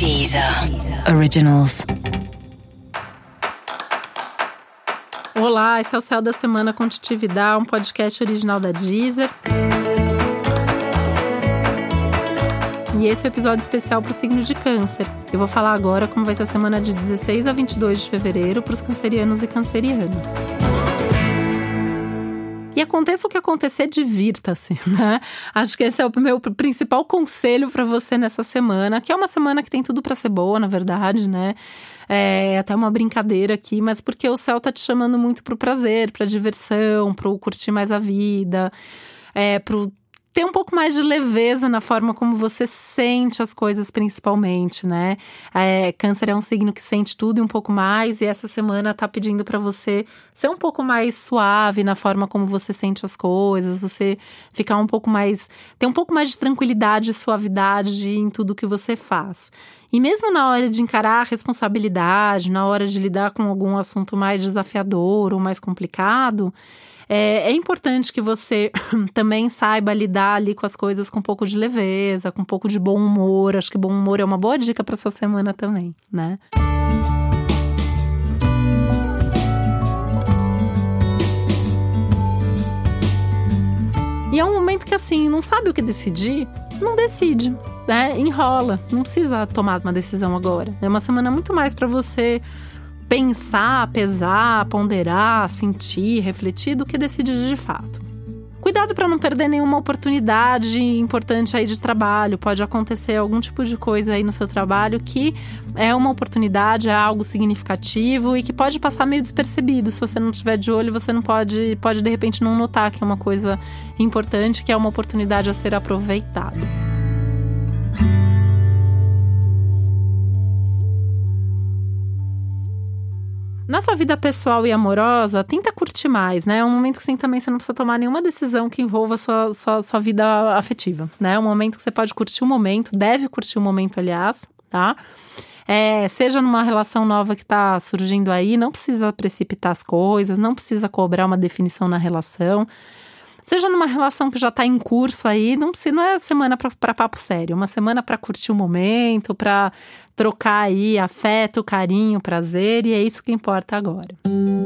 Deezer Originals. Olá, esse é o Céu da Semana com Titividade, um podcast original da Deezer. E esse é o episódio especial para o signo de Câncer. Eu vou falar agora como vai ser a semana de 16 a 22 de fevereiro para os cancerianos e cancerianas. E aconteça o que acontecer, divirta-se, né? Acho que esse é o meu principal conselho para você nessa semana, que é uma semana que tem tudo para ser boa, na verdade, né? É até uma brincadeira aqui, mas porque o céu tá te chamando muito pro prazer, pra diversão, pro curtir mais a vida, é, pro ter um pouco mais de leveza na forma como você sente as coisas, principalmente, né? É, câncer é um signo que sente tudo e um pouco mais, e essa semana tá pedindo para você ser um pouco mais suave na forma como você sente as coisas, você ficar um pouco mais. ter um pouco mais de tranquilidade e suavidade em tudo que você faz. E mesmo na hora de encarar a responsabilidade, na hora de lidar com algum assunto mais desafiador ou mais complicado, é, é importante que você também saiba lidar ali com as coisas com um pouco de leveza, com um pouco de bom humor. Acho que bom humor é uma boa dica para sua semana também, né? E é um momento que, assim, não sabe o que decidir, não decide, né? Enrola, não precisa tomar uma decisão agora. É uma semana muito mais para você pensar, pesar, ponderar, sentir, refletir do que decidir de fato. Cuidado para não perder nenhuma oportunidade importante aí de trabalho. Pode acontecer algum tipo de coisa aí no seu trabalho que é uma oportunidade, é algo significativo e que pode passar meio despercebido. Se você não tiver de olho, você não pode, pode de repente não notar que é uma coisa importante, que é uma oportunidade a ser aproveitada. Na sua vida pessoal e amorosa, tenta curtir mais, né? É um momento que sim, também você não precisa tomar nenhuma decisão que envolva sua, sua, sua vida afetiva, né? É um momento que você pode curtir o momento, deve curtir o momento, aliás, tá? É, seja numa relação nova que está surgindo aí, não precisa precipitar as coisas, não precisa cobrar uma definição na relação. Seja numa relação que já está em curso aí, não, precisa, não é semana para papo sério, é uma semana para curtir o momento, para trocar aí afeto, carinho, prazer, e é isso que importa agora. Música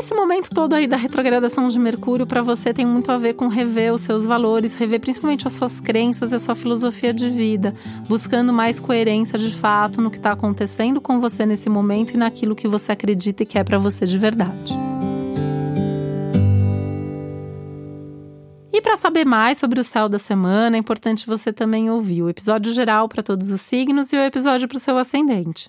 esse momento todo aí da retrogradação de Mercúrio para você tem muito a ver com rever os seus valores, rever principalmente as suas crenças e a sua filosofia de vida, buscando mais coerência de fato no que está acontecendo com você nesse momento e naquilo que você acredita e quer para você de verdade. E para saber mais sobre o céu da semana, é importante você também ouvir o episódio geral para todos os signos e o episódio para o seu ascendente.